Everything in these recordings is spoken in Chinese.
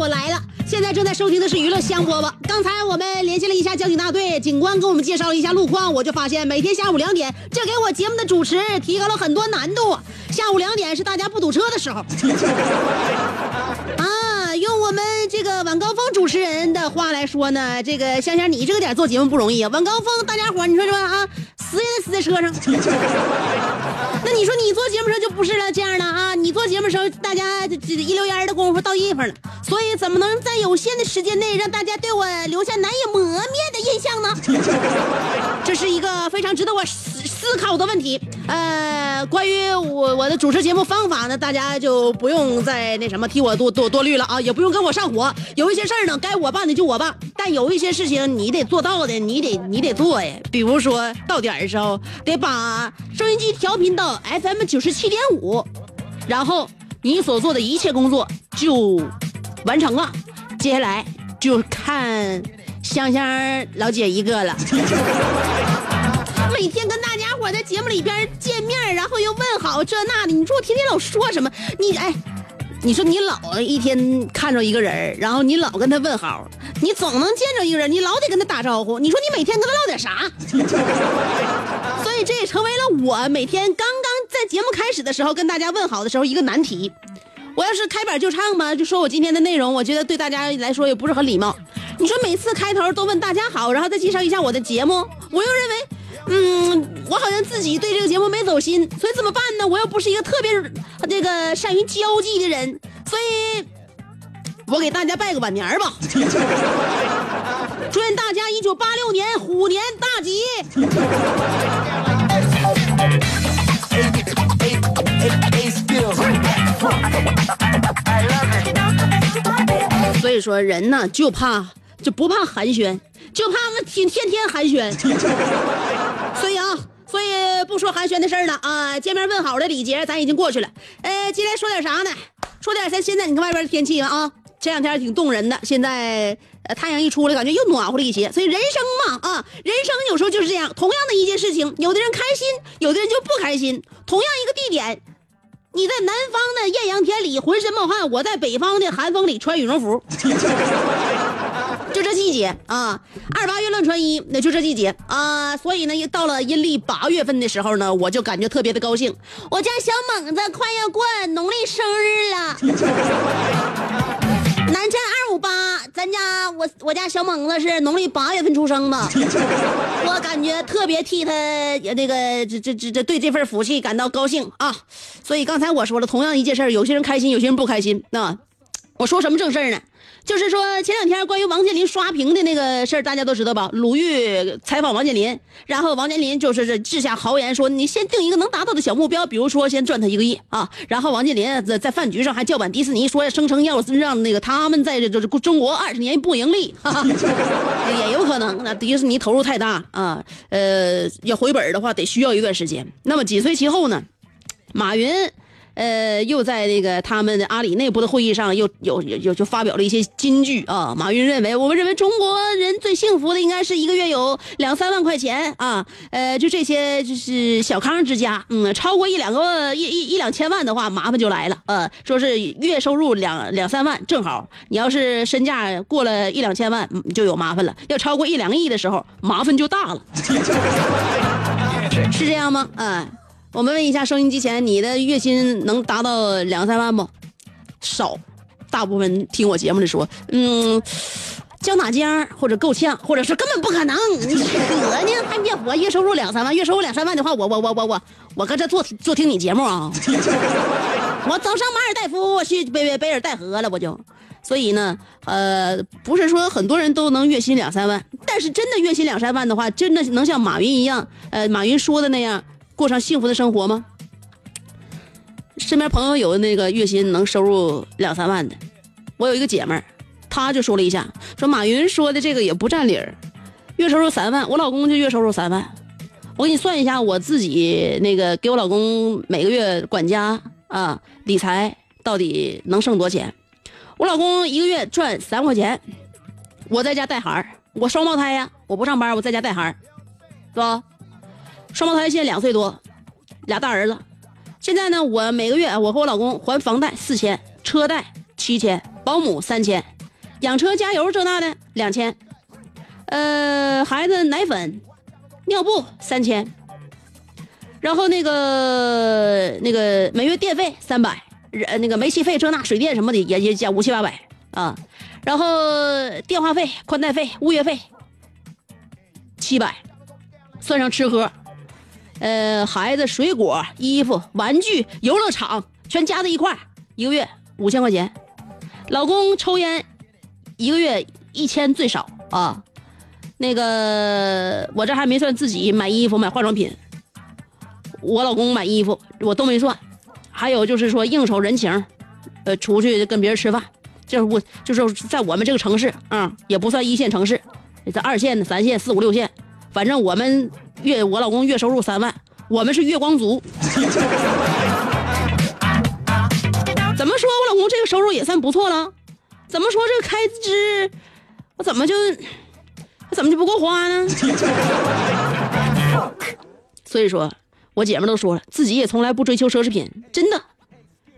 我来了。现在正在收听的是娱乐香饽饽。刚才我们联系了一下交警大队，警官给我们介绍了一下路况，我就发现每天下午两点，这给我节目的主持提高了很多难度。下午两点是大家不堵车的时候。啊，用我们这个晚高峰主持人的话来说呢，这个香香你这个点做节目不容易啊。晚高峰大家伙你说说啊，死也得死在车上。那你说你做节目时候就不是了这样的啊？你做节目时候，大家一溜烟的功夫到地方了，所以怎么能在有限的时间内让大家对我留下难以磨灭的印象呢？这是一个非常值得我思思考的问题。呃，关于我我的主持节目方法呢，大家就不用再那什么替我多多多虑了啊，也不用跟我上火。有一些事儿呢，该我办的就我办，但有一些事情你得做到的，你得你得做呀。比如说到点的时候，得把收音机调频到 FM 九十七点五，然后你所做的一切工作就完成了。接下来就看香香老姐一个了。每天跟大家伙在节目里边见面，然后又问好这那的，你说我天天老说什么？你哎，你说你老一天看着一个人，然后你老跟他问好，你总能见着一个人，你老得跟他打招呼。你说你每天跟他唠点啥？所以这也成为了我每天刚刚在节目开始的时候跟大家问好的时候一个难题。我要是开板就唱吧，就说我今天的内容，我觉得对大家来说也不是很礼貌。你说每次开头都问大家好，然后再介绍一下我的节目，我又认为，嗯，我好像自己对这个节目没走心，所以怎么办呢？我又不是一个特别这个善于交际的人，所以，我给大家拜个晚年吧。祝愿大家一九八六年虎年大吉！所以说人呢就怕就不怕寒暄，就怕那天天天寒暄。所以啊，所以不说寒暄的事儿了啊，见面问好的礼节咱已经过去了。呃，接下来说点啥呢？说点咱现在你看外边的天气啊，这两天挺冻人的，现在太阳一出来，感觉又暖和了一些。所以人生嘛啊，人生有时候就是这样，同样的一件事情，有的人开心，有的人就不开心。同样一个地点。你在南方的艳阳天里浑身冒汗，我在北方的寒风里穿羽绒服，这季节啊，二八月乱穿衣，那就这季节啊，所以呢，到了阴历八月份的时候呢，我就感觉特别的高兴，我家小猛子快要过农历生日了。南站二五八，咱家我我家小猛子是农历八月份出生的，我感觉特别替他那个这这这这对这份福气感到高兴啊！所以刚才我说了，同样一件事有些人开心，有些人不开心。那我说什么正事呢？就是说前两天关于王健林刷屏的那个事儿，大家都知道吧？鲁豫采访王健林，然后王健林就是这掷下豪言说：“你先定一个能达到的小目标，比如说先赚他一个亿啊。”然后王健林在在饭局上还叫板迪士尼，说声称要让那个他们在这这中国二十年不盈利，也有可能。那迪士尼投入太大啊，呃，要回本的话得需要一段时间。那么紧随其后呢，马云。呃，又在那个他们的阿里内部的会议上，又有有有就发表了一些金句啊。马云认为，我们认为中国人最幸福的应该是一个月有两三万块钱啊。呃，就这些就是小康之家，嗯，超过一两个一一一两千万的话，麻烦就来了。呃，说是月收入两两三万正好，你要是身价过了一两千万，就有麻烦了。要超过一两个亿的时候，麻烦就大了。是这样吗？嗯、我们问一下收音机前，你的月薪能达到两三万不？少，大部分听我节目的说，嗯，交哪家或者够呛，或者是根本不可能，你扯呢？还别我月收入两三万，月收入两三万的话，我我我我我我搁这做做听你节目啊，我走上马尔代夫，我去贝贝贝尔代河了，我就。所以呢，呃，不是说很多人都能月薪两三万，但是真的月薪两三万的话，真的能像马云一样，呃，马云说的那样过上幸福的生活吗？身边朋友有那个月薪能收入两三万的，我有一个姐们儿，她就说了一下，说马云说的这个也不占理儿，月收入三万，我老公就月收入三万，我给你算一下，我自己那个给我老公每个月管家啊理财到底能剩多少钱？我老公一个月赚三块钱，我在家带孩儿，我双胞胎呀，我不上班，我在家带孩儿，是吧？双胞胎现在两岁多，俩大儿子。现在呢，我每个月我和我老公还房贷四千，车贷七千，保姆三千，养车加油这那的两千，呃，孩子奶粉、尿布三千，然后那个那个每月电费三百。呃，那个煤气费、这那水电什么的也也加五七八百啊，然后电话费、宽带费、物业费七百，算上吃喝，呃，孩子、水果、衣服、玩具、游乐场全加在一块一个月五千块钱。老公抽烟，一个月一千最少啊。那个我这还没算自己买衣服、买化妆品，我老公买衣服我都没算。还有就是说应酬人情，呃，出去跟别人吃饭，就是我就是在我们这个城市啊，也不算一线城市，在二线、三线、四五六线，反正我们月我老公月收入三万，我们是月光族。怎么说我老公这个收入也算不错了？怎么说这个开支，我怎么就我怎么就不够花呢？所以说。我姐们都说了，自己也从来不追求奢侈品，真的，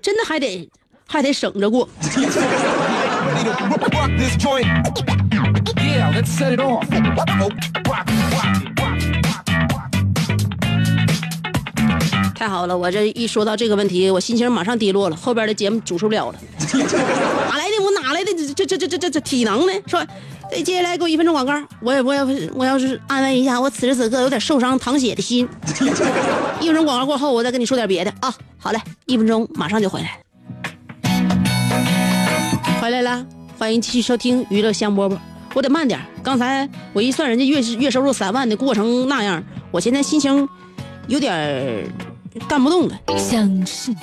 真的还得还得省着过。太好了，我这一说到这个问题，我心情马上低落了，后边的节目主持不了了。哪来的我哪来的这这这这这这体能呢？说。接下来给我一分钟广告，我也我要我要是安慰一下我此时此刻有点受伤淌血的心。一分钟广告过后，我再跟你说点别的啊。好嘞，一分钟马上就回来。回来了，欢迎继续收听娱乐香饽饽。我得慢点，刚才我一算人家月月收入三万的过程那样，我现在心情有点干不动了。像世界。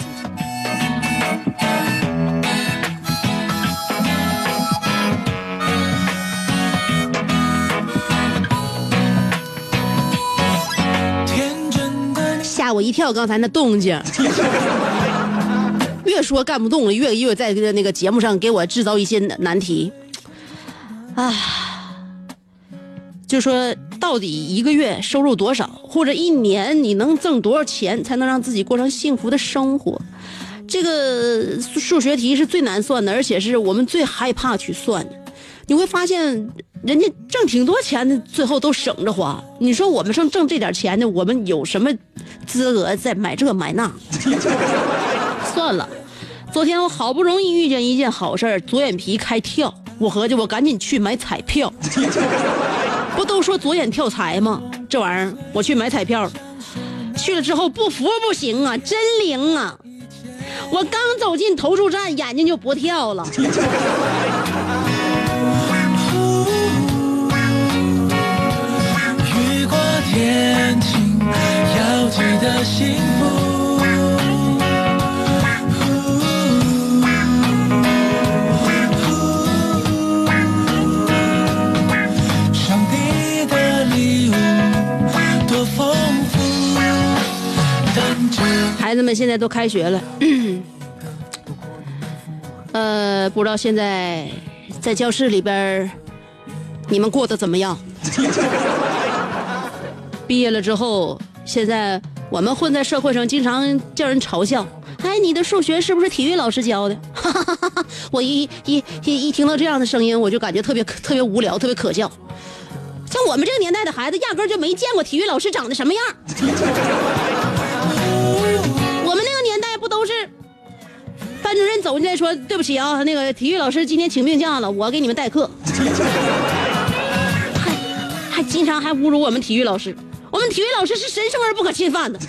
吓我一跳！刚才那动静，越说干不动了，越越在那个节目上给我制造一些难题。啊，就说到底一个月收入多少，或者一年你能挣多少钱，才能让自己过上幸福的生活？这个数学题是最难算的，而且是我们最害怕去算的。你会发现，人家挣挺多钱的，最后都省着花。你说我们剩挣这点钱的，我们有什么资格再买这买那？算了，昨天我好不容易遇见一件好事左眼皮开跳，我合计我赶紧去买彩票。不都说左眼跳财吗？这玩意儿我去买彩票，去了之后不服不行啊，真灵啊！我刚走进投注站，眼睛就不跳了。天晴，要记得幸福。孩子们现在都开学了，呃，不知道现在在教室里边你们过得怎么样？毕业了之后，现在我们混在社会上，经常叫人嘲笑。哎，你的数学是不是体育老师教的？我一一一一听到这样的声音，我就感觉特别特别无聊，特别可笑。像我们这个年代的孩子，压根就没见过体育老师长得什么样。班主任走进来说：“对不起啊，那个体育老师今天请病假了，我给你们代课。”还还经常还侮辱我们体育老师，我们体育老师是神圣而不可侵犯的。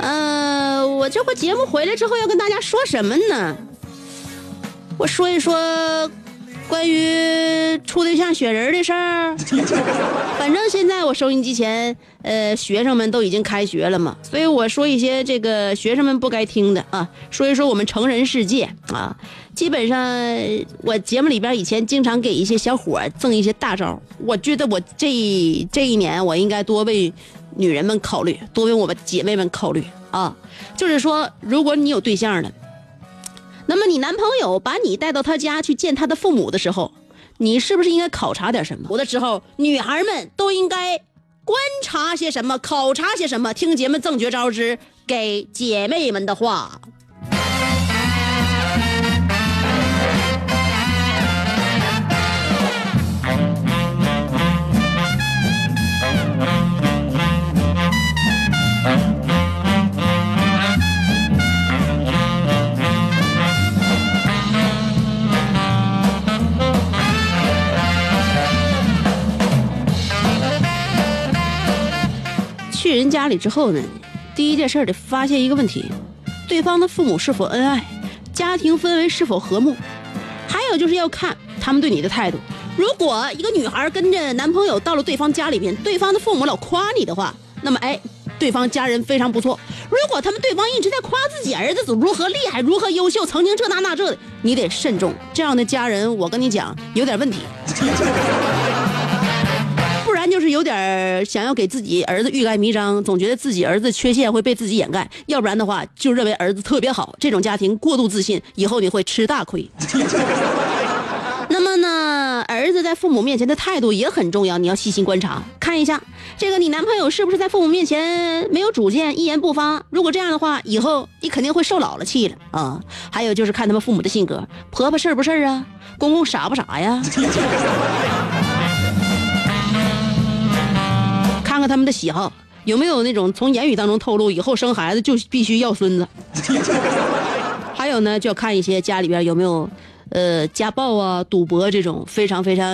呃，我这回节目回来之后要跟大家说什么呢？我说一说关于处对象选人的事儿。反正现在我收音机前，呃，学生们都已经开学了嘛，所以我说一些这个学生们不该听的啊，说一说我们成人世界啊。基本上我节目里边以前经常给一些小伙赠一些大招，我觉得我这这一年我应该多为女人们考虑，多为我们姐妹们考虑啊。就是说，如果你有对象了。那么你男朋友把你带到他家去见他的父母的时候，你是不是应该考察点什么？有的时候，女孩们都应该观察些什么，考察些什么？听节目赠绝招之给姐妹们的话。去人家里之后呢，第一件事得发现一个问题：对方的父母是否恩爱，家庭氛围是否和睦，还有就是要看他们对你的态度。如果一个女孩跟着男朋友到了对方家里边，对方的父母老夸你的话，那么哎，对方家人非常不错。如果他们对方一直在夸自己儿子如何厉害、如何优秀，曾经这那那这的，你得慎重。这样的家人，我跟你讲，有点问题。就是有点想要给自己儿子欲盖弥彰，总觉得自己儿子缺陷会被自己掩盖；要不然的话，就认为儿子特别好。这种家庭过度自信，以后你会吃大亏。那么呢，儿子在父母面前的态度也很重要，你要细心观察，看一下这个你男朋友是不是在父母面前没有主见，一言不发。如果这样的话，以后你肯定会受姥姥气了啊。还有就是看他们父母的性格，婆婆事儿不事儿啊，公公傻不傻呀？看看他们的喜好，有没有那种从言语当中透露以后生孩子就必须要孙子。还有呢，就要看一些家里边有没有。呃，家暴啊，赌博这种非常非常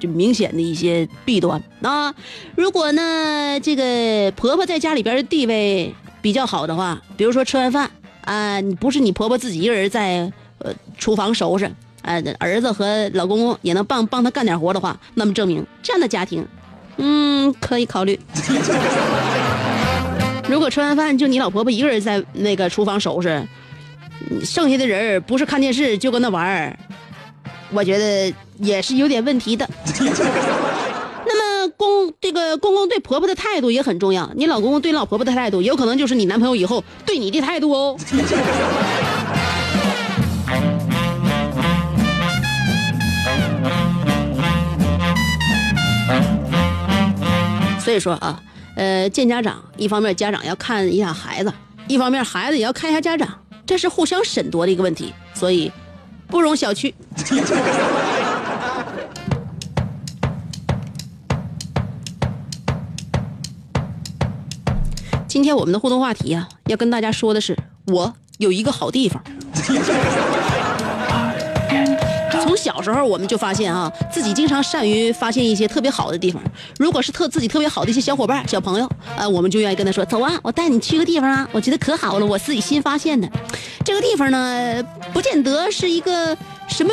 就明显的一些弊端啊。如果呢，这个婆婆在家里边的地位比较好的话，比如说吃完饭啊，你不是你婆婆自己一个人在呃厨房收拾，呃，儿子和老公公也能帮帮她干点活的话，那么证明这样的家庭，嗯，可以考虑。如果吃完饭就你老婆婆一个人在那个厨房收拾。剩下的人不是看电视就跟那玩儿，我觉得也是有点问题的。那么公这个公公对婆婆的态度也很重要，你老公公对老婆婆的态度，有可能就是你男朋友以后对你的态度哦。所以说啊，呃，见家长，一方面家长要看一下孩子，一方面孩子也要看一下家长。这是互相审夺的一个问题，所以不容小觑。今天我们的互动话题啊，要跟大家说的是，我有一个好地方。从小时候我们就发现啊，自己经常善于发现一些特别好的地方。如果是特自己特别好的一些小伙伴、小朋友，呃，我们就愿意跟他说：“走啊，我带你去个地方啊，我觉得可好了，我自己新发现的。这个地方呢，不见得是一个什么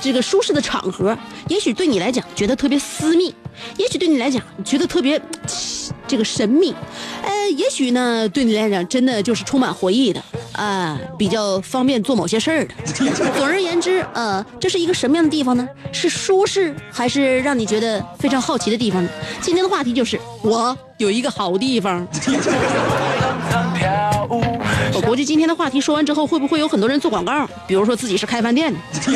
这个舒适的场合，也许对你来讲觉得特别私密，也许对你来讲觉得特别 这个神秘，呃，也许呢对你来讲真的就是充满回忆的。”啊，比较方便做某些事儿的。总而言之，呃，这是一个什么样的地方呢？是舒适还是让你觉得非常好奇的地方呢？今天的话题就是我有一个好地方。我估计今天的话题说完之后，会不会有很多人做广告？比如说自己是开饭店的。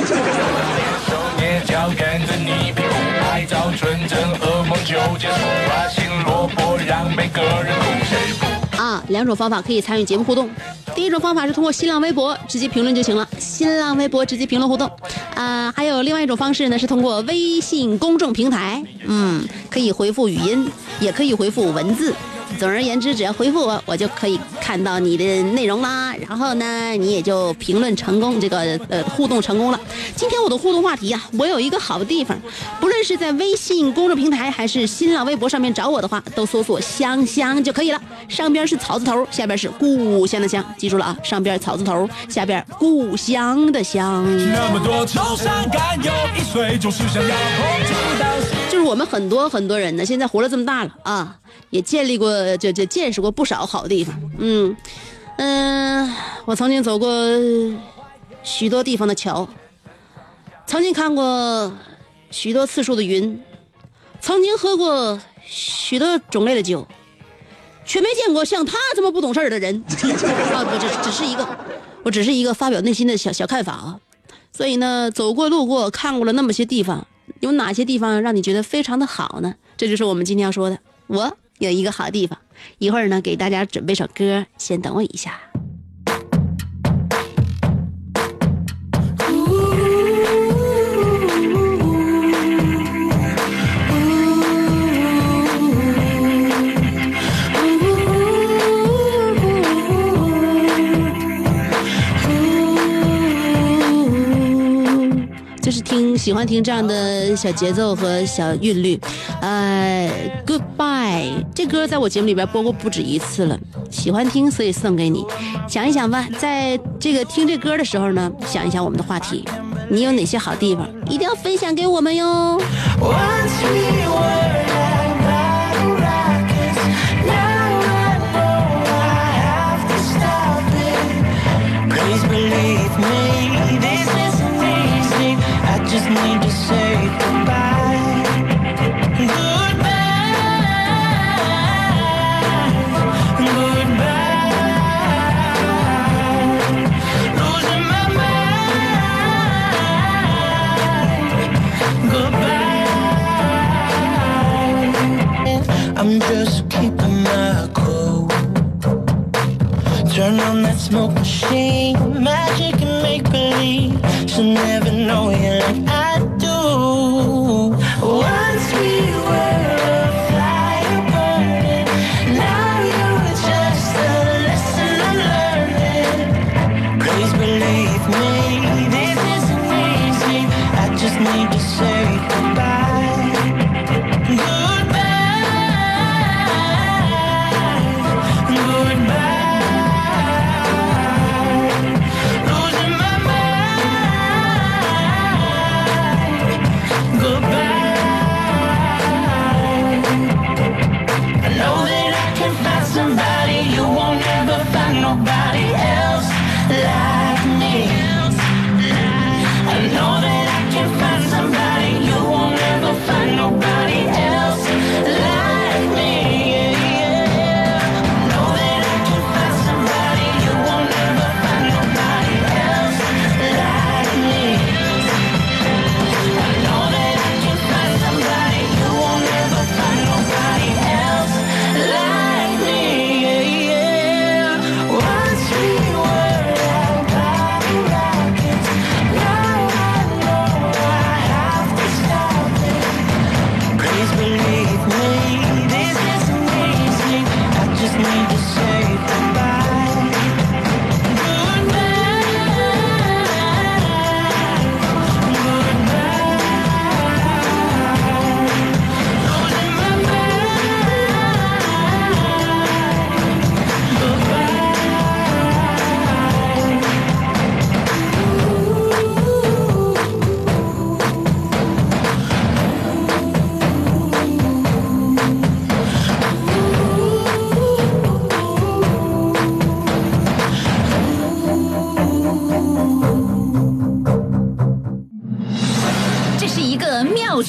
啊，两种方法可以参与节目互动。第一种方法是通过新浪微博直接评论就行了，新浪微博直接评论互动。啊，还有另外一种方式呢，是通过微信公众平台，嗯，可以回复语音，也可以回复文字。总而言之，只要回复我，我就可以看到你的内容啦。然后呢，你也就评论成功，这个呃互动成功了。今天我的互动话题啊、我有一个好的地方，不论是在微信公众平台还是新浪微博上面找我的话，都搜索“香香”就可以了。上边是草字头，下边是故乡的乡，记住了啊，上边草字头，下边故乡的乡。那么多愁善感，有一岁就是想要碰触到。就是我们很多很多人呢，现在活了这么大了啊，也建立过，就就见识过不少好地方。嗯嗯、我曾经走过许多地方的桥，曾经看过许多次数的云，曾经喝过许多种类的酒，却没见过像他这么不懂事儿的人。啊，不，只只是一个，我只是一个发表内心的小小看法啊。所以呢，走过路过，看过了那么些地方，有哪些地方让你觉得非常的好呢？这就是我们今天要说的。我有一个好地方，一会儿呢给大家准备首歌，先等我一下。就是听喜欢听这样的小节奏和小韵律，呃，Goodbye 这歌在我节目里边播过不止一次了，喜欢听所以送给你。想一想吧，在这个听这歌的时候呢，想一想我们的话题，你有哪些好地方，一定要分享给我们哟。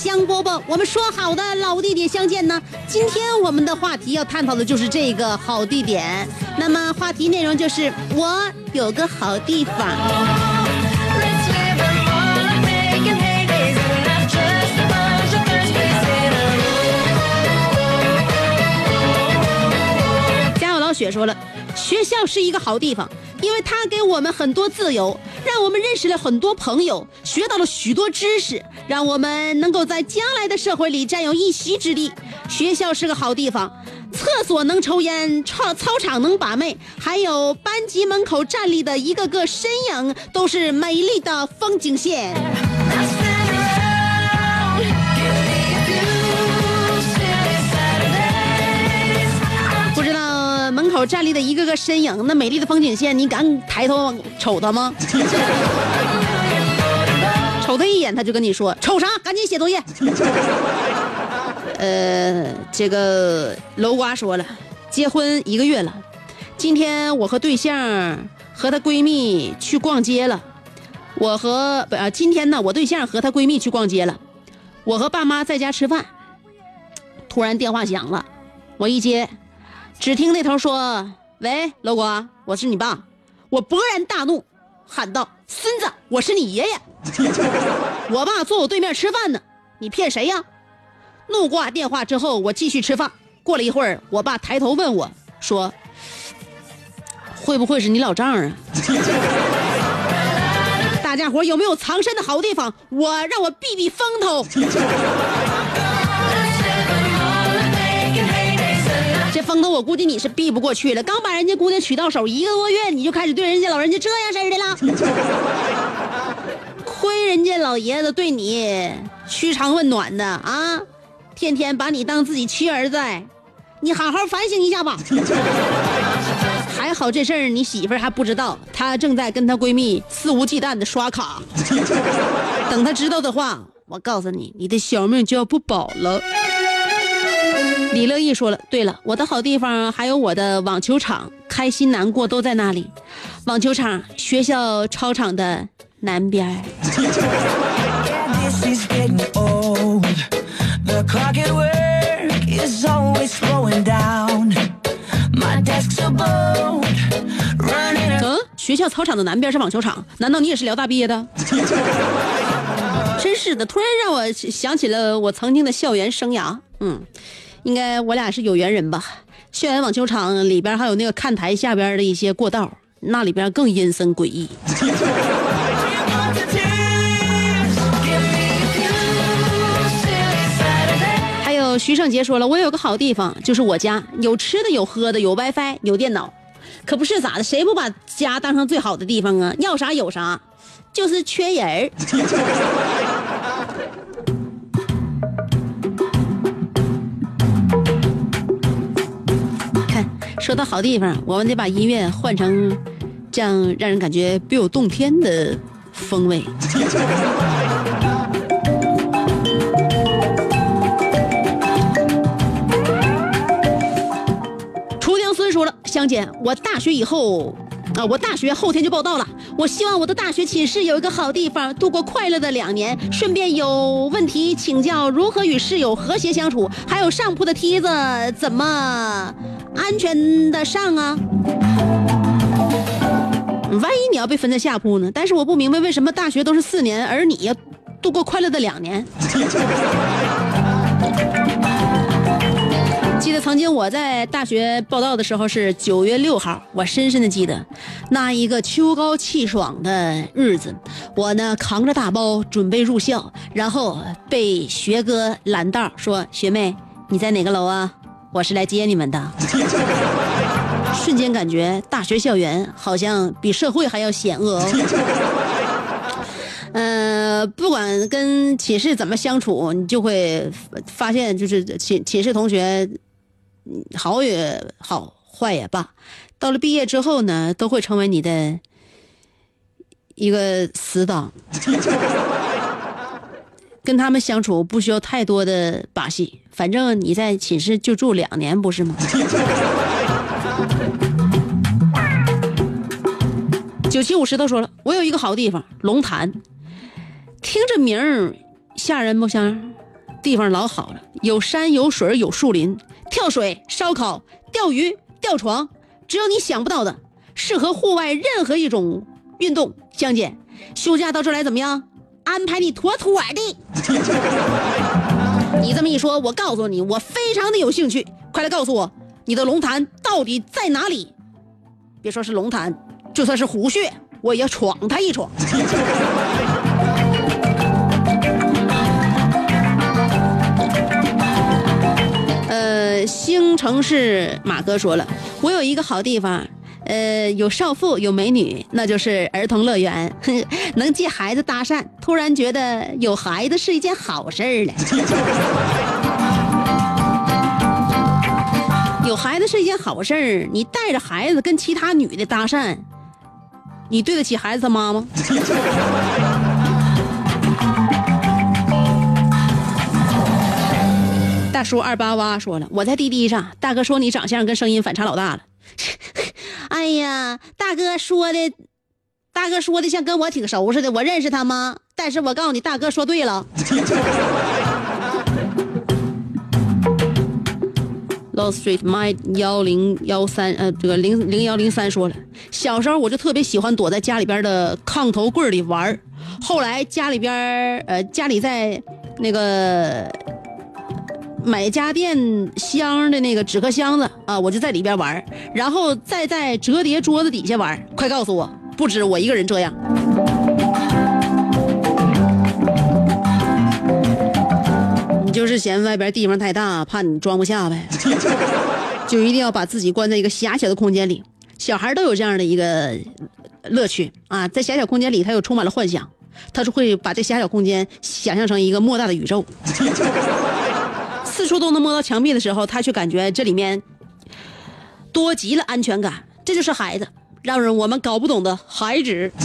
香饽饽。我们说好的老地点相见呢，今天我们的话题要探讨的就是这个好地点。那么话题内容就是我有个好地方。家有老雪说了，学校是一个好地方，因为它给我们很多自由，让我们认识了很多朋友，学到了许多知识，让我们能够在将来的社会里占有一席之地。学校是个好地方，厕所能抽烟，操操场能把妹，还有班级门口站立的一个个身影，都是美丽的风景线。不知道门口站立的一个个身影，那美丽的风景线，你敢抬头瞅他吗？瞅他一眼，他就跟你说：“瞅啥？赶紧写作业。”呃，这个楼瓜说了，结婚一个月了，今天我和对象和她闺蜜去逛街了。我和不，今天呢，我对象和她闺蜜去逛街了，我和爸妈在家吃饭。突然电话响了，我一接，只听那头说：“喂，楼瓜，我是你爸。”我勃然大怒，喊道：“孙子，我是你爷爷！我爸坐我对面吃饭呢，你骗谁呀？”怒挂电话之后，我继续吃饭。过了一会儿，我爸抬头问我说：“会不会是你老丈人？” 大家伙有没有藏身的好地方？我让我避避风头。这风头我估计你是避不过去了。刚把人家姑娘娶到手一个多月，你就开始对人家老人家这样式的了。亏人家老爷子对你嘘寒问暖的啊，天天把你当自己亲儿子，你好好反省一下吧。还好这事儿你媳妇儿还不知道，她正在跟她闺蜜肆无忌惮的刷卡。等她知道的话，我告诉你，你的小命就要不保了。李乐意说了，对了，我的好地方还有我的网球场，开心难过都在那里。网球场，学校操场的南边儿。学校操场的南边是网球场，难道你也是辽大毕业的？真是的，突然让我想起了我曾经的校园生涯。嗯，应该我俩是有缘人吧？校园网球场里边还有那个看台下边的一些过道，那里边更阴森诡异。徐胜杰说了，我有个好地方，就是我家有吃的，有喝的，有 WiFi，有电脑，可不是咋的？谁不把家当成最好的地方啊？要啥有啥，就是缺人儿。看，说到好地方，我们得把音乐换成这样让人感觉别有洞天的风味。香姐，我大学以后，啊，我大学后天就报到了。我希望我的大学寝室有一个好地方，度过快乐的两年。顺便有问题请教如何与室友和谐相处，还有上铺的梯子怎么安全的上啊？万一你要被分在下铺呢？但是我不明白为什么大学都是四年，而你要度过快乐的两年。曾经我在大学报道的时候是九月六号，我深深的记得那一个秋高气爽的日子，我呢扛着大包准备入校，然后被学哥拦道说：“学妹，你在哪个楼啊？我是来接你们的。”瞬间感觉大学校园好像比社会还要险恶哦。呃，不管跟寝室怎么相处，你就会发现，就是寝寝室同学，好也好，坏也罢，到了毕业之后呢，都会成为你的一个死党。跟他们相处不需要太多的把戏，反正你在寝室就住两年，不是吗？九七五石头说了，我有一个好地方，龙潭，听着名儿吓人不吓人？地方老好了，有山有水有树林，跳水、烧烤、钓鱼、吊床，只有你想不到的，适合户外任何一种运动。江姐，休假到这儿来怎么样？安排你妥妥的。你这么一说，我告诉你，我非常的有兴趣。快来告诉我，你的龙潭到底在哪里？别说是龙潭，就算是虎穴，我也要闯它一闯。呃，兴城市马哥说了，我有一个好地方，呃，有少妇，有美女，那就是儿童乐园，能借孩子搭讪，突然觉得有孩子是一件好事儿了。有孩子是一件好事儿，你带着孩子跟其他女的搭讪，你对得起孩子他妈吗？大叔二八八说了，我在滴滴上，大哥说你长相跟声音反差老大了。哎呀，大哥说的，大哥说的像跟我挺熟似的，我认识他吗？但是我告诉你，大哥说对了。Low Street My 幺零幺三，呃，这个零零幺零三说了，小时候我就特别喜欢躲在家里边的炕头柜里玩后来家里边，呃，家里在那个买家电箱的那个纸壳箱子啊，我就在里边玩然后再在折叠桌子底下玩快告诉我，不止我一个人这样。你就是嫌外边地方太大，怕你装不下呗，就一定要把自己关在一个狭小的空间里。小孩都有这样的一个乐趣。啊，在狭小空间里，他又充满了幻想，他是会把这狭小空间想象成一个莫大的宇宙，四处都能摸到墙壁的时候，他却感觉这里面多极了安全感。这就是孩子，让人我们搞不懂的孩子。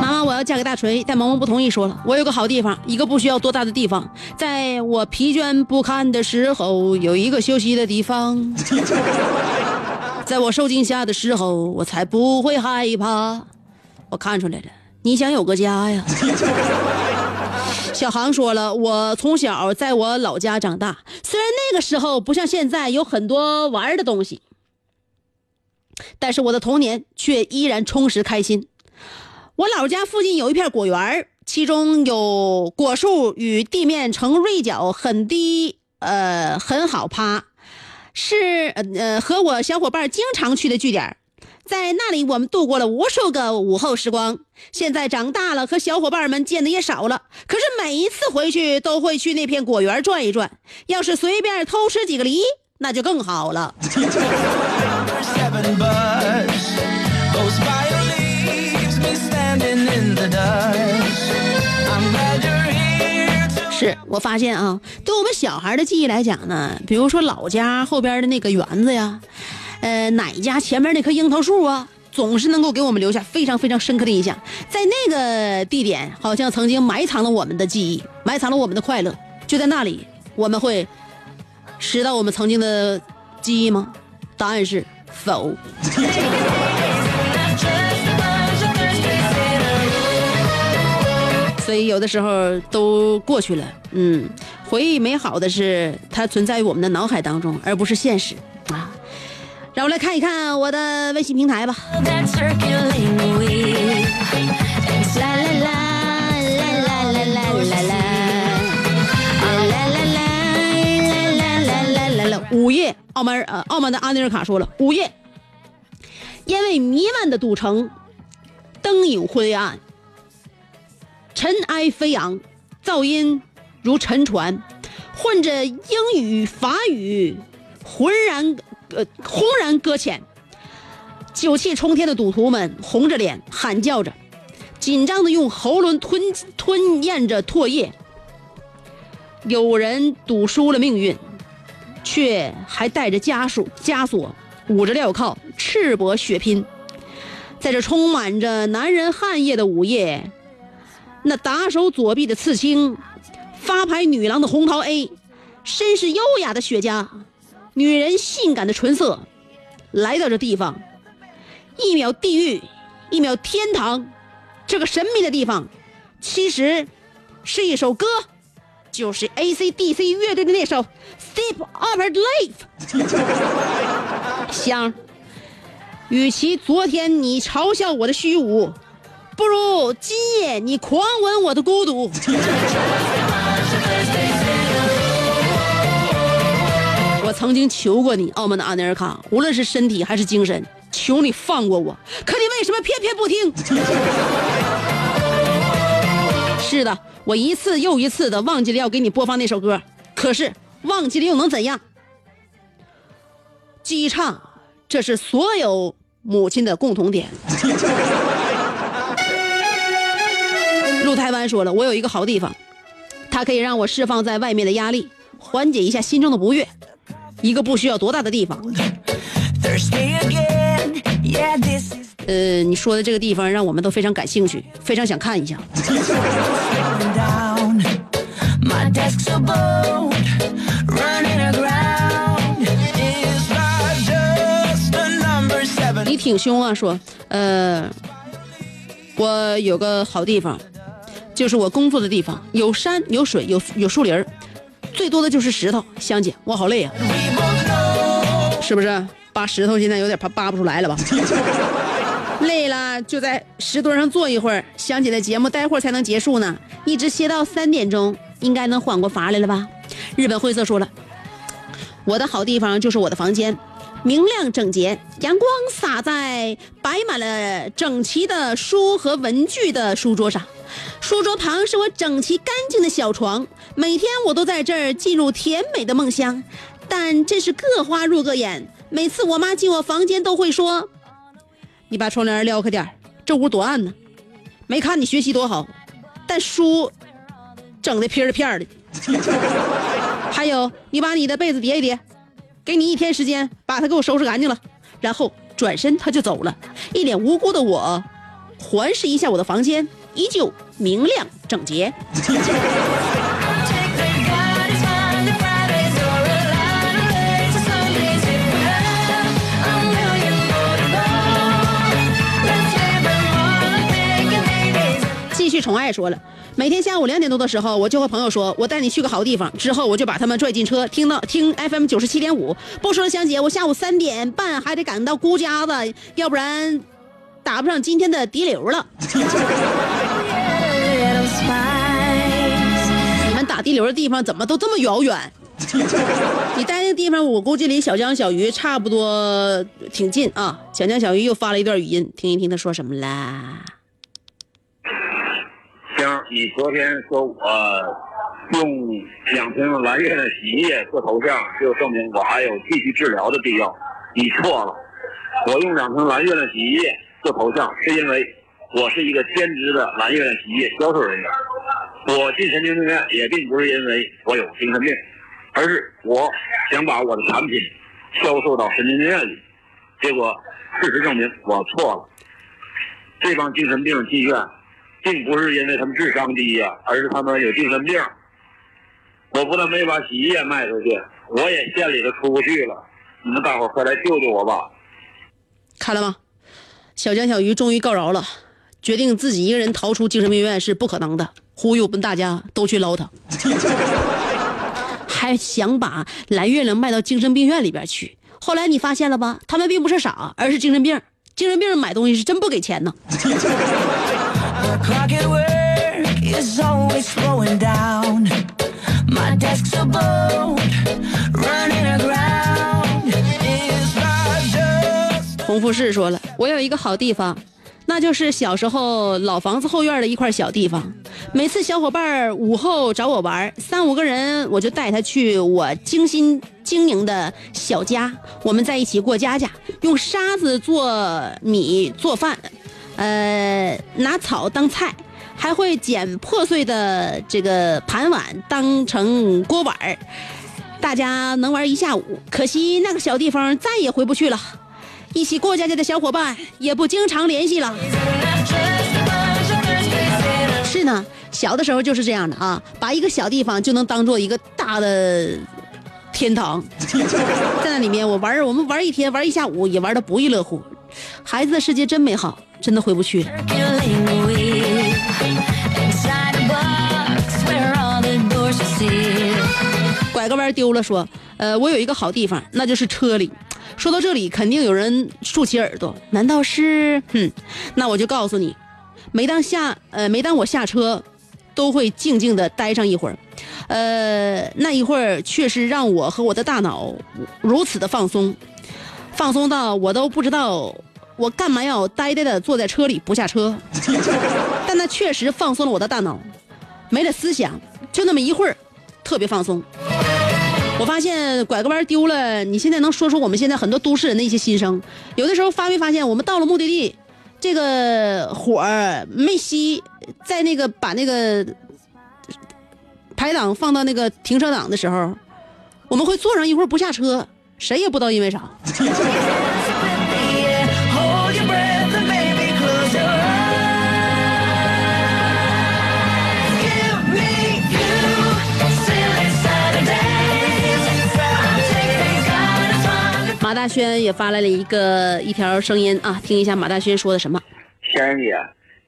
妈妈，我要嫁给大锤，但萌萌不同意，说了，我有个好地方，一个不需要多大的地方，在我疲倦不堪的时候，有一个休息的地方，在我受惊吓的时候，我才不会害怕。我看出来了，你想有个家呀。小航说了，我从小在我老家长大，虽然那个时候不像现在有很多玩的东西，但是我的童年却依然充实开心。我老家附近有一片果园，其中有果树与地面呈锐角，很低，呃，很好趴，是呃呃和我小伙伴经常去的据点。在那里，我们度过了无数个午后时光。现在长大了，和小伙伴们见的也少了。可是每一次回去，都会去那片果园转一转。要是随便偷吃几个梨，那就更好了。是我发现啊，对我们小孩的记忆来讲呢，比如说老家后边的那个园子呀，呃，哪家前面那棵樱桃树啊，总是能够给我们留下非常非常深刻的印象。在那个地点，好像曾经埋藏了我们的记忆，埋藏了我们的快乐。就在那里，我们会拾到我们曾经的记忆吗？答案是否。所以有的时候都过去了，嗯，回忆美好的是它存在于我们的脑海当中，而不是现实啊。让我来看一看我的微信平台吧。午夜，澳门呃，澳门的阿尼尔卡说了，午夜，因为弥漫的赌城，灯影昏暗，尘埃飞扬，噪音如沉船，混着英语、法语，浑然呃轰然搁浅。酒气冲天的赌徒们红着脸喊叫着，紧张的用喉咙吞吞咽着唾液。有人赌输了命运，却还带着枷锁枷锁，捂着镣铐，赤膊血拼。在这充满着男人汗液的午夜，那打手左臂的刺青，发牌女郎的红桃 A，绅士优雅的雪茄，女人性感的唇色，来到这地方，一秒地狱，一秒天堂。这个神秘的地方，其实是一首歌。就是 A.C.D.C 乐队的那首《Step Up and Live》。香，与其昨天你嘲笑我的虚无，不如今夜你狂吻我的孤独。我曾经求过你，澳门的阿内尔卡，无论是身体还是精神，求你放过我，可你为什么偏偏不听？是的，我一次又一次的忘记了要给你播放那首歌，可是忘记了又能怎样？记忆唱，这是所有母亲的共同点。陆台湾说了，我有一个好地方，它可以让我释放在外面的压力，缓解一下心中的不悦。一个不需要多大的地方。呃，你说的这个地方让我们都非常感兴趣，非常想看一下。你挺凶啊，说，呃，我有个好地方，就是我工作的地方，有山有水有有树林最多的就是石头。香姐，我好累啊。是不是？扒石头现在有点扒扒不出来了吧？累了就在石墩上坐一会儿。香姐的节目待会儿才能结束呢，一直歇到三点钟，应该能缓过乏来了吧？日本灰色说了，我的好地方就是我的房间，明亮整洁，阳光洒在摆满了整齐的书和文具的书桌上，书桌旁是我整齐干净的小床，每天我都在这儿进入甜美的梦乡，但这是各花入各眼。每次我妈进我房间都会说：“你把窗帘撩开点这屋多暗呢。”没看你学习多好，但书整的片儿片儿的。还有，你把你的被子叠一叠，给你一天时间把它给我收拾干净了，然后转身他就走了。一脸无辜的我，环视一下我的房间，依旧明亮整洁。宠爱说了，每天下午两点多的时候，我就和朋友说，我带你去个好地方。之后我就把他们拽进车，听到听 FM 九十七点五。不说了，香姐，我下午三点半还得赶到姑家子，要不然打不上今天的滴流了。你们打滴流的地方怎么都这么遥远？你待那地方，我估计离小江小鱼差不多挺近啊。小江小鱼又发了一段语音，听一听他说什么啦。你昨天说我用两瓶蓝月的洗衣液做头像，就证明我还有继续治疗的必要。你错了，我用两瓶蓝月亮洗衣液做头像，是因为我是一个兼职的蓝月亮洗衣液销售人员。我进神经病院也并不是因为我有精神病，而是我想把我的产品销售到神经病院里。结果事实证明我错了。这帮精神病进院，并不是因为他们智商低呀、而是他们有精神病。我不但没把洗衣液卖出去，我也县里头出不去了。你们大伙快来救救我吧！看了吗？小江小鱼终于告饶了，决定自己一个人逃出精神病院是不可能的，忽悠我们大家都去捞他，还想把蓝月亮卖到精神病院里边去。后来你发现了吧？他们并不是傻，而是精神病。精神病买东西是真不给钱呢。clock at work is always going down. My desk a boat running aground. Is 洪富士说了，我有一个好地方。那就是小时候老房子后院的一块小地方，每次小伙伴午后找我玩，三五个人我就带他去我精心经营的小家，我们在一起过家家，用沙子做米做饭，呃，拿草当菜。还会捡破碎的这个盘碗当成锅碗儿大家能玩一下午。可惜那个小地方再也回不去了，一起过家家的小伙伴也不经常联系了。是呢，小的时候就是这样的啊，把一个小地方就能当做一个大的天堂，在那里面我玩我们玩一天玩一下午也玩的不亦乐乎。孩子的世界真美好，真的回不去.拐个弯丢了，说，呃，我有一个好地方，那就是车里。说到这里，肯定有人竖起耳朵，难道是？哼，那我就告诉你，每当下，呃，每当我下车，都会静静的待上一会儿，呃，那一会儿确实让我和我的大脑如此的放松，放松到我都不知道我干嘛要呆呆的坐在车里不下车，但那确实放松了我的大脑，没了思想，就那么一会儿，特别放松。我发现拐个弯丢了，你现在能说出我们现在很多都市人的一些心声。有的时候发没发现，我们到了目的地，这个火儿没熄，在那个把那个排档放到那个停车档的时候，我们会坐上一会儿不下车，谁也不知道因为啥。大轩也发来了一个一条声音啊，听一下马大轩说的什么。仙人姐，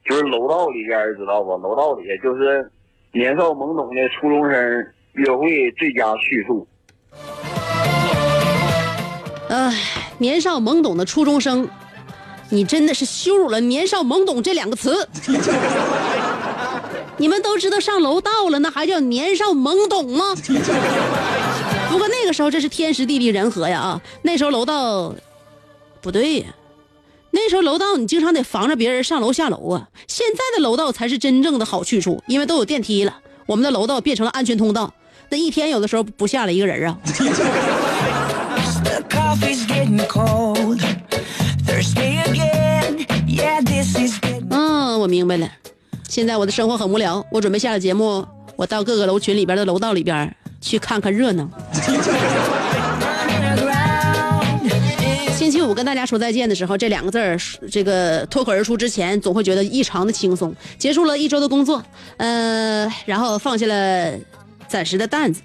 就是楼道里边儿知道不？楼道里就是年少懵懂的初中生约会最佳叙述。唉，年少懵懂的初中生，你真的是羞辱了“年少懵懂”这两个词。你们都知道上楼道了，那还叫年少懵懂吗？不过那个时候这是天时地利人和呀啊！那时候楼道不对呀，那时候楼道你经常得防着别人上楼下楼啊。现在的楼道才是真正的好去处，因为都有电梯了，我们的楼道变成了安全通道。那一天有的时候不下来一个人啊。嗯，我明白了。现在我的生活很无聊，我准备下了节目，我到各个楼群里边的楼道里边去看看热闹。星期五跟大家说再见的时候，这两个字儿，这个脱口而出之前，总会觉得异常的轻松。结束了一周的工作，呃，然后放下了暂时的担子。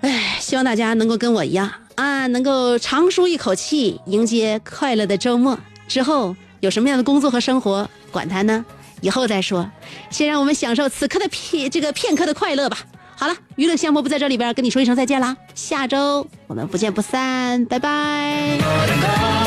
哎，希望大家能够跟我一样啊，能够长舒一口气，迎接快乐的周末。之后有什么样的工作和生活，管他呢，以后再说。先让我们享受此刻的片这个片刻的快乐吧。好了，娱乐项目不在这里边跟你说一声再见啦，下周我们不见不散，拜拜。